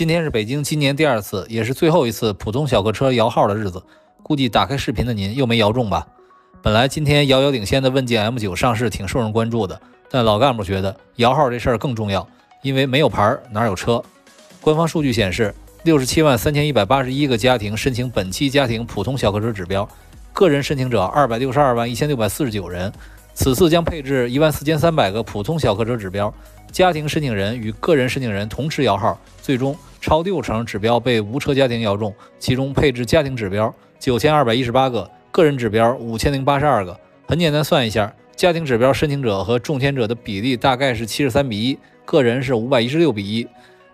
今天是北京今年第二次，也是最后一次普通小客车摇号的日子。估计打开视频的您又没摇中吧？本来今天遥遥领先的问界 M9 上市挺受人关注的，但老干部觉得摇号这事儿更重要，因为没有牌哪有车。官方数据显示，六十七万三千一百八十一个家庭申请本期家庭普通小客车指标，个人申请者二百六十二万一千六百四十九人。此次将配置一万四千三百个普通小客车指标，家庭申请人与个人申请人同时摇号，最终超六成指标被无车家庭摇中，其中配置家庭指标九千二百一十八个，个人指标五千零八十二个。很简单，算一下，家庭指标申请者和中签者的比例大概是七十三比一，个人是五百一十六比一。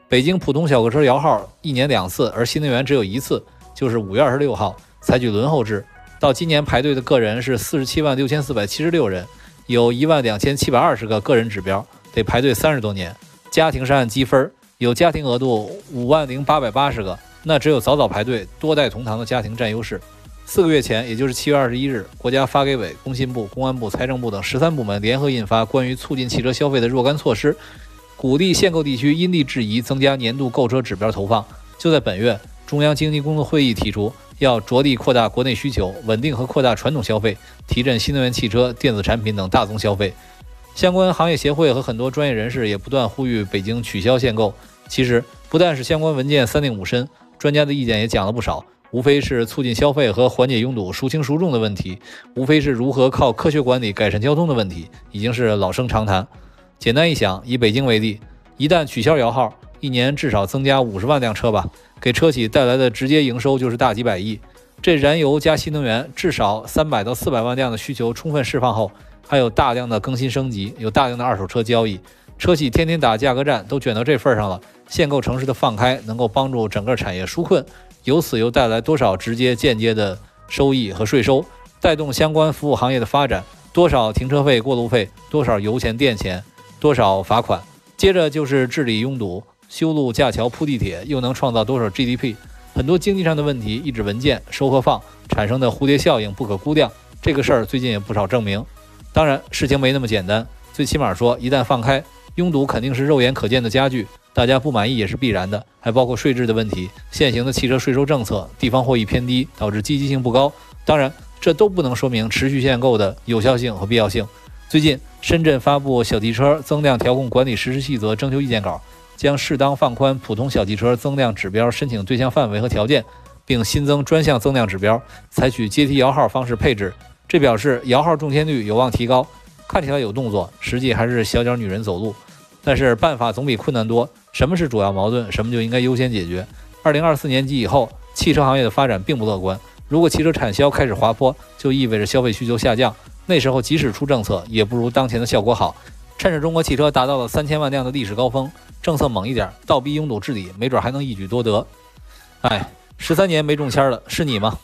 北京普通小客车摇号一年两次，而新能源只有一次，就是五月二十六号，采取轮候制。到今年排队的个人是四十七万六千四百七十六人，有一万两千七百二十个个人指标，得排队三十多年。家庭是按积分，有家庭额度五万零八百八十个，那只有早早排队、多代同堂的家庭占优势。四个月前，也就是七月二十一日，国家发改委、工信部、公安部、财政部等十三部门联合印发《关于促进汽车消费的若干措施》，鼓励限购地区因地制宜增加年度购车指标投放。就在本月，中央经济工作会议提出。要着力扩大国内需求，稳定和扩大传统消费，提振新能源汽车、电子产品等大宗消费。相关行业协会和很多专业人士也不断呼吁北京取消限购。其实，不但是相关文件三令五申，专家的意见也讲了不少，无非是促进消费和缓解拥堵、孰轻孰重的问题，无非是如何靠科学管理改善交通的问题，已经是老生常谈。简单一想，以北京为例，一旦取消摇号，一年至少增加五十万辆车吧。给车企带来的直接营收就是大几百亿，这燃油加新能源至少三百到四百万辆的需求充分释放后，还有大量的更新升级，有大量的二手车交易，车企天天打价格战都卷到这份上了。限购城市的放开能够帮助整个产业纾困，由此又带来多少直接间接的收益和税收，带动相关服务行业的发展，多少停车费过路费，多少油钱电钱，多少罚款，接着就是治理拥堵。修路架桥铺地铁又能创造多少 GDP？很多经济上的问题，一纸文件收和放产生的蝴蝶效应不可估量。这个事儿最近也不少证明。当然，事情没那么简单。最起码说，一旦放开，拥堵肯定是肉眼可见的加剧，大家不满意也是必然的。还包括税制的问题，现行的汽车税收政策，地方获益偏低，导致积极性不高。当然，这都不能说明持续限购的有效性和必要性。最近，深圳发布小汽车增量调控管理实施细则征求意见稿。将适当放宽普通小汽车增量指标申请对象范围和条件，并新增专项增量指标，采取阶梯摇号方式配置。这表示摇号中签率有望提高。看起来有动作，实际还是小脚女人走路。但是办法总比困难多。什么是主要矛盾？什么就应该优先解决。二零二四年及以后，汽车行业的发展并不乐观。如果汽车产销开始滑坡，就意味着消费需求下降。那时候即使出政策，也不如当前的效果好。趁着中国汽车达到了三千万辆的历史高峰。政策猛一点，倒逼拥堵治理，没准还能一举多得。哎，十三年没中签了，是你吗？